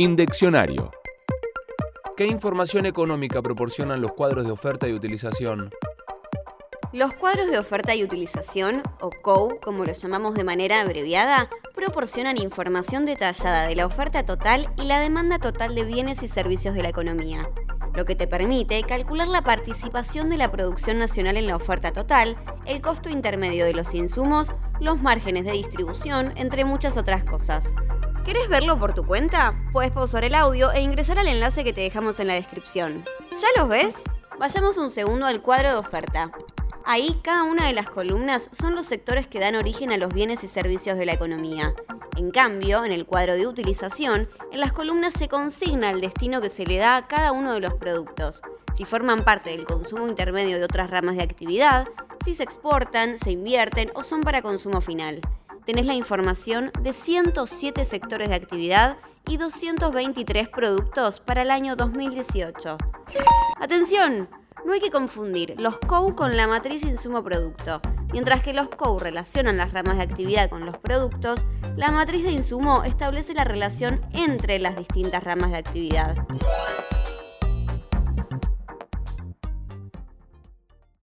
Indeccionario. ¿Qué información económica proporcionan los cuadros de oferta y utilización? Los cuadros de oferta y utilización, o COU, como los llamamos de manera abreviada, proporcionan información detallada de la oferta total y la demanda total de bienes y servicios de la economía, lo que te permite calcular la participación de la producción nacional en la oferta total, el costo intermedio de los insumos, los márgenes de distribución, entre muchas otras cosas. ¿Querés verlo por tu cuenta? Puedes pausar el audio e ingresar al enlace que te dejamos en la descripción. ¿Ya los ves? Vayamos un segundo al cuadro de oferta. Ahí cada una de las columnas son los sectores que dan origen a los bienes y servicios de la economía. En cambio, en el cuadro de utilización, en las columnas se consigna el destino que se le da a cada uno de los productos, si forman parte del consumo intermedio de otras ramas de actividad, si se exportan, se invierten o son para consumo final tenés la información de 107 sectores de actividad y 223 productos para el año 2018. Atención, no hay que confundir los COU con la matriz insumo-producto. Mientras que los COU relacionan las ramas de actividad con los productos, la matriz de insumo establece la relación entre las distintas ramas de actividad.